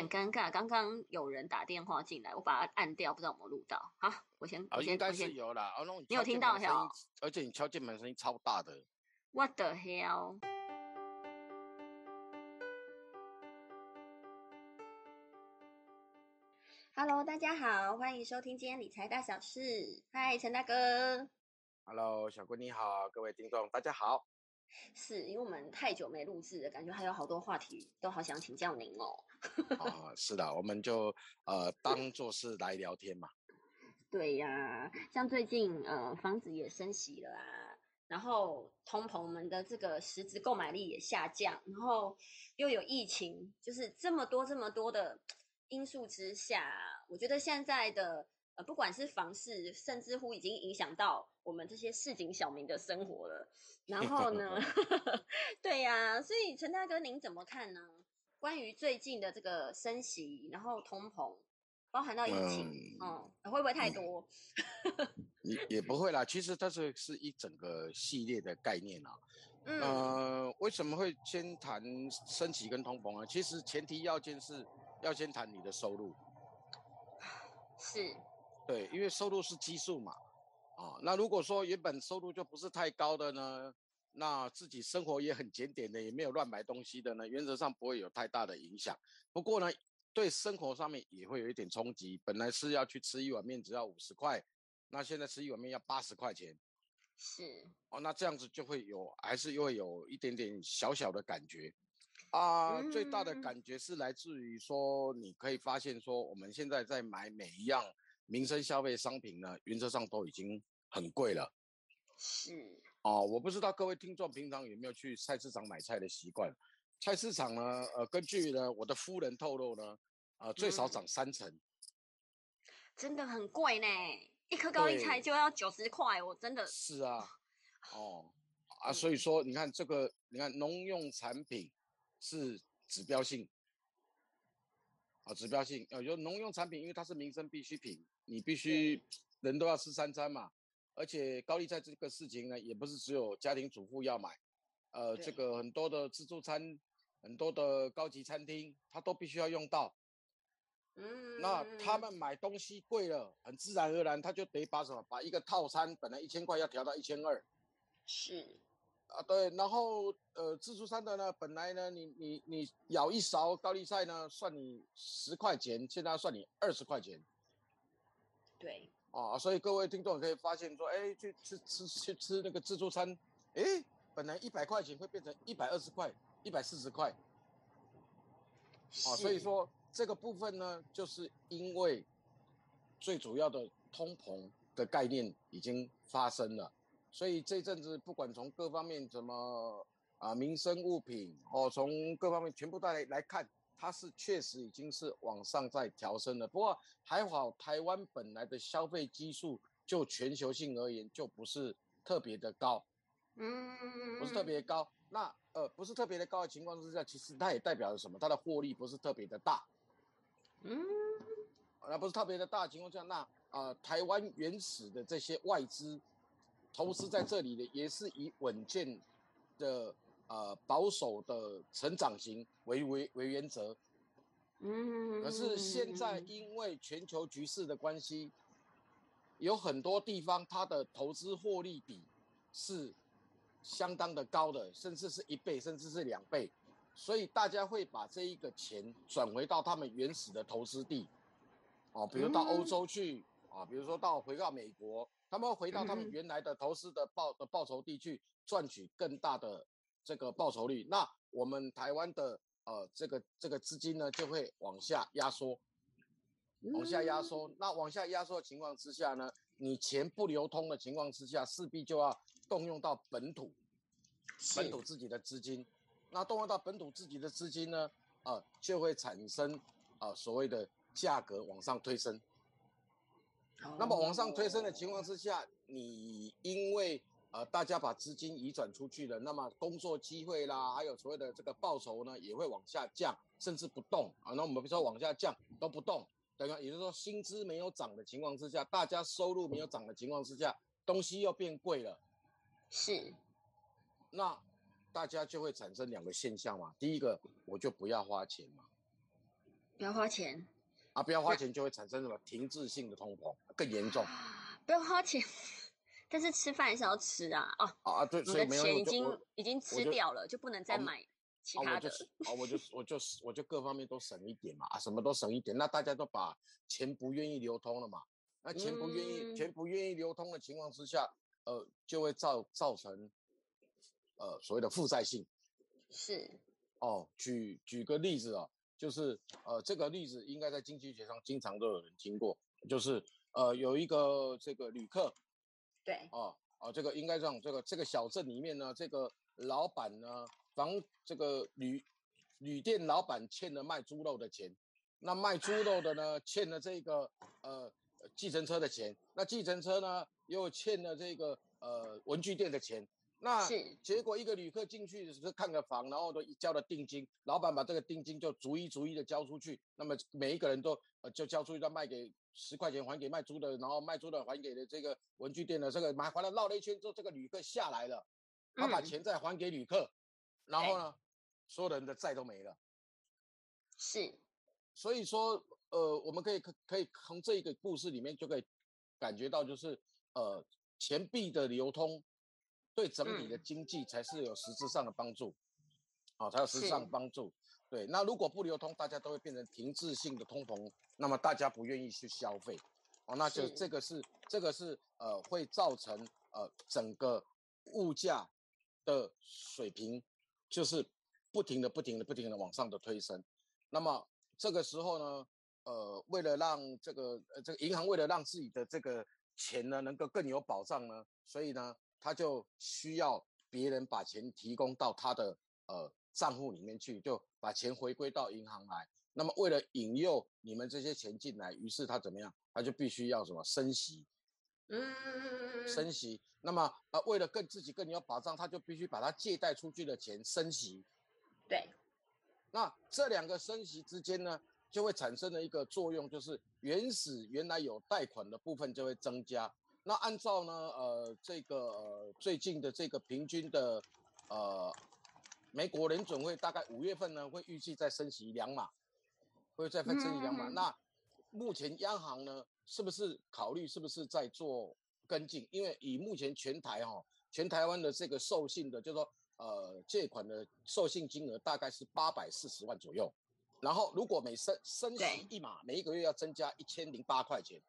点尴尬，刚刚有人打电话进来，我把它按掉，不知道有没有录到。好，我先，哦，我先，应该。是有啦。哦，你有听到敲键盘的声音有而且你敲键盘声音超大的。What the hell？Hello，大家好，欢迎收听今天理财大小事。嗨，陈大哥，Hello，小龟你好，各位听众大家好。是因为我们太久没录制了，感觉还有好多话题都好想请教您哦。啊，是的，我们就呃当做是来聊天嘛。对呀，像最近呃房子也升息了啊，然后通膨我们的这个实质购买力也下降，然后又有疫情，就是这么多这么多的因素之下，我觉得现在的呃不管是房市，甚至乎已经影响到我们这些市井小民的生活了。然后呢，对呀，所以陈大哥您怎么看呢？关于最近的这个升息，然后通膨，包含到疫情，嗯，会不会太多？也 也不会啦，其实它是是一整个系列的概念啊。嗯，呃，为什么会先谈升息跟通膨啊？其实前提要件是要先谈你的收入，是，对，因为收入是基数嘛。啊，那如果说原本收入就不是太高的呢，那自己生活也很检点的，也没有乱买东西的呢，原则上不会有太大的影响。不过呢，对生活上面也会有一点冲击。本来是要去吃一碗面只要五十块，那现在吃一碗面要八十块钱。是，哦，那这样子就会有，还是会有一点点小小的感觉啊。最大的嗯感觉是来自于说，你可以发现说，我们现在在买每一样民生消费商品呢，原则上都已经很贵了。是，哦，我不知道各位听众平常有没有去菜市场买菜的习惯？菜市场呢，呃，根据呢我的夫人透露呢，呃，最少嗯涨三成。真的很贵呢，一颗高丽菜就要九十块，我真的是啊，哦，啊，所以说你看这个，你看农用产品是指标性，啊，指标性，啊，有农用产品，因为它是民生必需品，你必须人都要吃三餐嘛，而且高丽菜这个事情呢，也不是只有家庭主妇要买，呃，这个很多的自助餐，很多的高级餐厅，它都必须要用到，嗯，那他们买东西贵了，很自然而然他就得把什么，把一个套餐本来一千块要调到一千二。是，啊，对，然后呃，自助餐的呢，本来呢，你你你舀一勺高丽菜呢，算你十块钱，现在要算你二十块钱对，啊，所以各位听众可以发现说，哎，去吃吃去吃那个自助餐，哎，本来一百块钱会变成一百二十块、一百四十块。啊，所以，说这个部分呢，就是因为最主要的通膨的概念已经发生了，所以这阵子不管从各方面怎么啊民生物品哦，从各方面全部带来来看，它是确实已经是往上在调升了。不过还好，台湾本来的消费基数就全球性而言就不是特别的高，嗯，不是特别高。那呃不是特别的高的情况之下，其实它也代表了什么？它的获利不是特别的大。嗯，那不是特别的大的情况下，那呃，台湾原始的这些外资投资在这里的，也是以稳健的呃保守的成长型为为为原则。嗯，可是现在因为全球局势的关系，有很多地方它的投资获利比是相当的高的，甚至是一倍，甚至是两倍，所以大家会把这一个钱转回到他们原始的投资地，哦，比如到欧洲去啊，比如说到回到美国，他们会回到他们嗯原来的投资的报的报酬地去赚取更大的这个报酬率。那我们台湾的呃这个这个资金呢，就会往下压缩，往下压缩。那往下压缩的情况之下呢，你钱不流通的情况之下，势必就要动用到本土本土自己的资金。那动用到本土自己的资金呢，呃，就会产生呃所谓的价格往上推升。那么往上推升的情况之下，你因为呃大家把资金移转出去了，那么工作机会啦，还有所谓的这个报酬呢，也会往下降，甚至不动啊。那我们比如说往下降都不动，对吧？也就是说薪资没有涨的情况之下，大家收入没有涨的情况之下，东西又变贵了，是，那大家就会产生两个现象嘛。第一个，我就不要花钱嘛，不要花钱，啊，不要花钱就会产生什么停滞性的通膨，更严重。不要花钱，但是吃饭还是要吃啊。哦，啊啊，对，你所以没有的钱已经已经吃掉了，就不能再啊买其啊，他的。我就我就是我就我就各方面都省一点嘛，啊，什么都省一点，那大家都把钱不愿意流通了嘛，那钱不愿意、嗯钱不愿意流通的情况之下，呃，就会造造成呃所谓的负债性是，哦。举举个例子啊，就是呃这个例子应该在经济学上经常都有人听过，就是呃有一个这个旅客对，哦哦，这个应该让这个这个小镇里面呢，这个老板呢，房这个旅旅店老板欠了卖猪肉的钱，那卖猪肉的呢欠了这个呃计程车的钱，那计程车呢又欠了这个呃文具店的钱。那结果一个旅客进去只是看个房，然后都交了定金，老板把这个定金就逐一逐一的交出去，那么每一个人都呃就交出去，再卖给十块钱还给卖猪的，然后卖猪的还给了这个文具店的，这个买还了绕了一圈之后，这个旅客下来了，他把嗯。钱再还给旅客，然后呢，所有人的债都没了。是，所以说，呃，我们可以可可以从这个故事里面就可以感觉到，就是呃，钱币的流通对整体的嗯经济才是有实质上的帮助，啊，才有实质上的是帮助。对，那如果不流通，大家都会变成停滞性的通膨，那么大家不愿意去消费，哦，那就是这个是这个是呃会造成呃整个物价的水平就是不停的不停的不停的往上的推升。那么这个时候呢，呃，为了让这个呃这个银行为了让自己的这个钱呢能够更有保障呢，所以呢，他就需要别人把钱提供到他的呃账户里面去，就把钱回归到银行来。那么为了引诱你们这些钱进来，于是他怎么样？他就必须要什么升息，嗯，升息。那么呃，为了更自己更有保障，他就必须把他借贷出去的钱升息。对，那这两个升息之间呢，就会产生了一个作用，就是原始原来有贷款的部分就会增加。那按照呢，呃，这个、呃、最近的这个平均的呃，美国联准会大概五月份呢会预计再升息两码，会再分升息两码。嗯那目前央行呢，是不是考虑是不是在做跟进？因为以目前全台哈、全台湾的这个授信的，就是说呃借款的授信金额大概是八百四十万左右。然后如果每升升息一码，每一个月要增加一千零八块钱。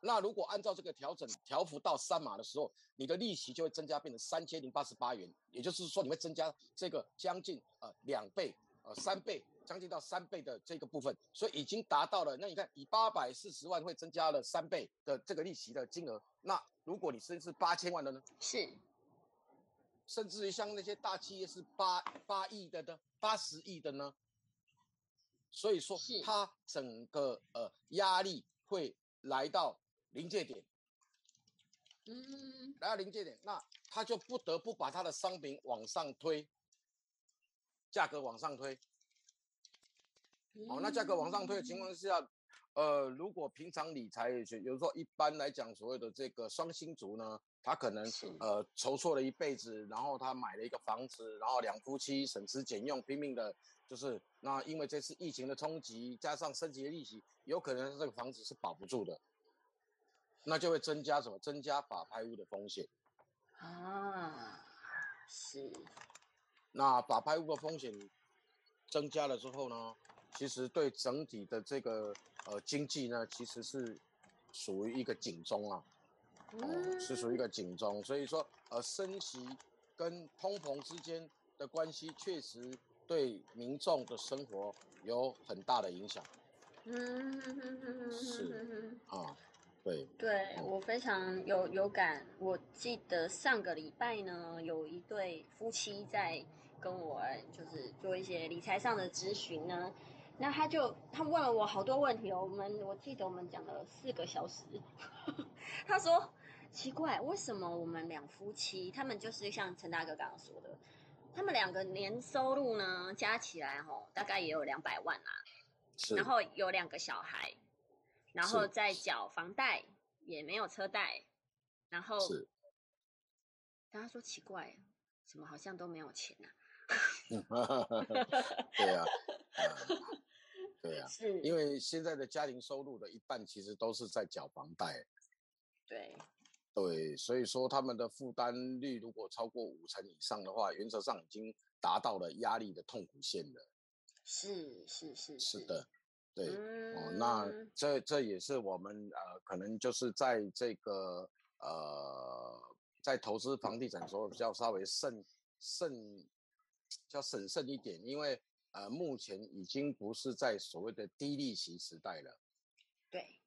那如果按照这个调整调幅到三码的时候，你的利息就会增加变成三千零八十八元，也就是说你会增加这个将近呃两倍呃三倍，将近到三倍的这个部分，所以已经达到了。那你看以八百四十万会增加了三倍的这个利息的金额，那如果你升是八千万的呢？是，甚至于像那些大企业是八八亿的呢，八十亿的呢。所以说是，它整个呃压力会来到临界点，嗯，来到临界点，那他就不得不把他的商品往上推，价格往上推。哦，那价格往上推的情况下，呃，如果平常理财，有有时候一般来讲，所谓的这个双薪族呢，他可能是呃筹措了一辈子，然后他买了一个房子，然后两夫妻省吃俭用，拼命的，就是那因为这次疫情的冲击，加上升级的利息，有可能这个房子是保不住的，那就会增加什么？增加法拍屋的风险。啊，是，那法拍屋的风险增加了之后呢，其实对整体的这个呃经济呢，其实是属于一个警钟啊，是属于一个警钟。所以说，呃，升息跟通膨之间的关系，确实对民众的生活有很大的影响嗯，是啊。对，对我非常有有感。我记得上个礼拜呢，有一对夫妻在跟我就是做一些理财上的咨询呢。那他就他问了我好多问题哦，我们我记得我们讲了四个小时。他说奇怪，为什么我们两夫妻，他们就是像陈大哥刚刚说的，他们两个年收入呢加起来哦，大概也有两百万啦，是，然后有两个小孩，然后再缴房贷，也没有车贷，然后是，他说奇怪，怎么好像都没有钱啊？对啊，啊对啊，是，因为现在的家庭收入的一半其实都是在缴房贷，对，对，所以说他们的负担率如果超过五成以上的话，原则上已经达到了压力的痛苦线了。是是是是的，对，嗯哦，那这这也是我们呃，可能就是在这个呃，在投资房地产的时候，要稍微慎慎，要审慎一点，因为呃，目前已经不是在所谓的低利息时代了。对，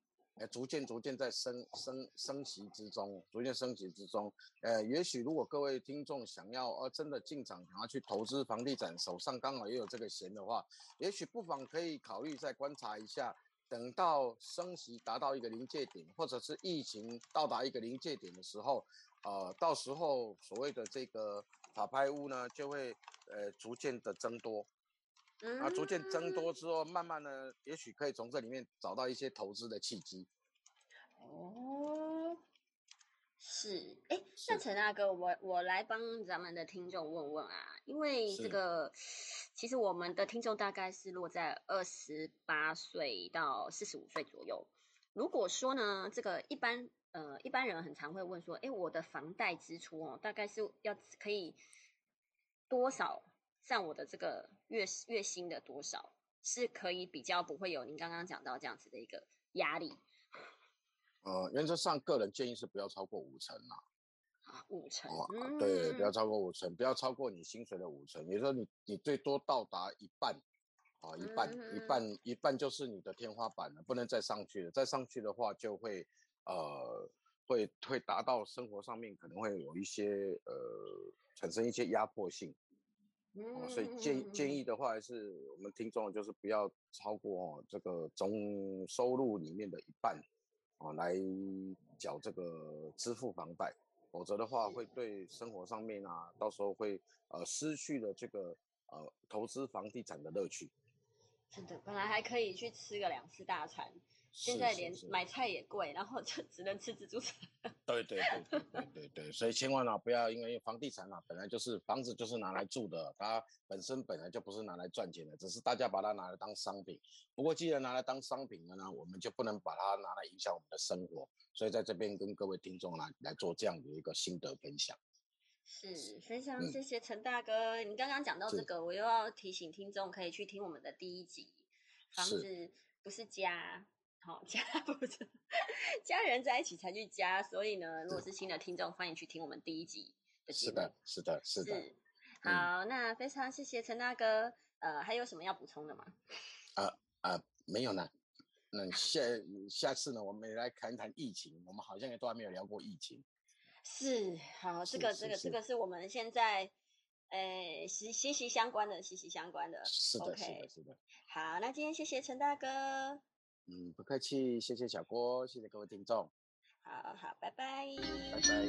呃，逐渐逐渐在升升升级之中，逐渐升级之中。呃，也许如果各位听众想要呃真的进场想要去投资房地产，手上刚好也有这个钱的话，也许不妨可以考虑再观察一下，等到升息达到一个临界点，或者是疫情到达一个临界点的时候，呃，到时候所谓的这个法拍屋呢，就会呃逐渐的增多。嗯啊，逐渐增多之后，慢慢的，也许可以从这里面找到一些投资的契机。哦，是，哎，那陈大哥，我我来帮咱们的听众问问啊，因为这个其实我们的听众大概是落在二十八岁到四十五岁左右。如果说呢，这个一般呃一般人很常会问说，哎，我的房贷支出哦，大概是要可以多少占我的这个月月薪的多少，是可以比较不会有您刚刚讲到这样子的一个压力呃，原则上个人建议是不要超过五成啦。啊，五成，哦，啊对，不要嗯超过五成，不要超过你薪水的五成，也就是说你你最多到达一半，啊，一半一嗯半一半就是你的天花板了，不能再上去了，再上去的话就会呃会会达到生活上面可能会有一些呃产生一些压迫性。哦，所以建议建议的话，还是我们听众就是不要超过哦这个总收入里面的一半，哦来缴这个支付房贷，否则的话会对生活上面啊，到时候会呃失去了这个呃投资房地产的乐趣。真的，本来还可以去吃个两次大餐，现在连买菜也贵，然后就只能吃自助餐。对对对对对所以千万啊不要因为房地产啊本来就是房子就是拿来住的，它本身本来就不是拿来赚钱的，只是大家把它拿来当商品。不过既然拿来当商品了呢，我们就不能把它拿来影响我们的生活。所以在这边跟各位听众来来做这样的一个心得分享。是，非常嗯谢谢陈大哥。你刚刚讲到这是个，我又要提醒听众可以去听我们的第一集，房子不是家。好，家 不是家人在一起才去家，所以呢，如果是新的听众，欢迎去听我们第一集的节目。是的，是的，是的。是，好，那非常谢谢陈大哥。呃，还有什么要补充的吗？啊，没有呢。那下下次呢，我们也来谈谈疫情。我们好像也都还没有聊过疫情。是，好，这个这个这个是我们现在，呃，息息息相关的，息息相关的。是的，是的，是的。好，那今天谢谢陈大哥，嗯，不客气，谢谢小郭，谢谢各位听众，好好，拜拜。拜拜。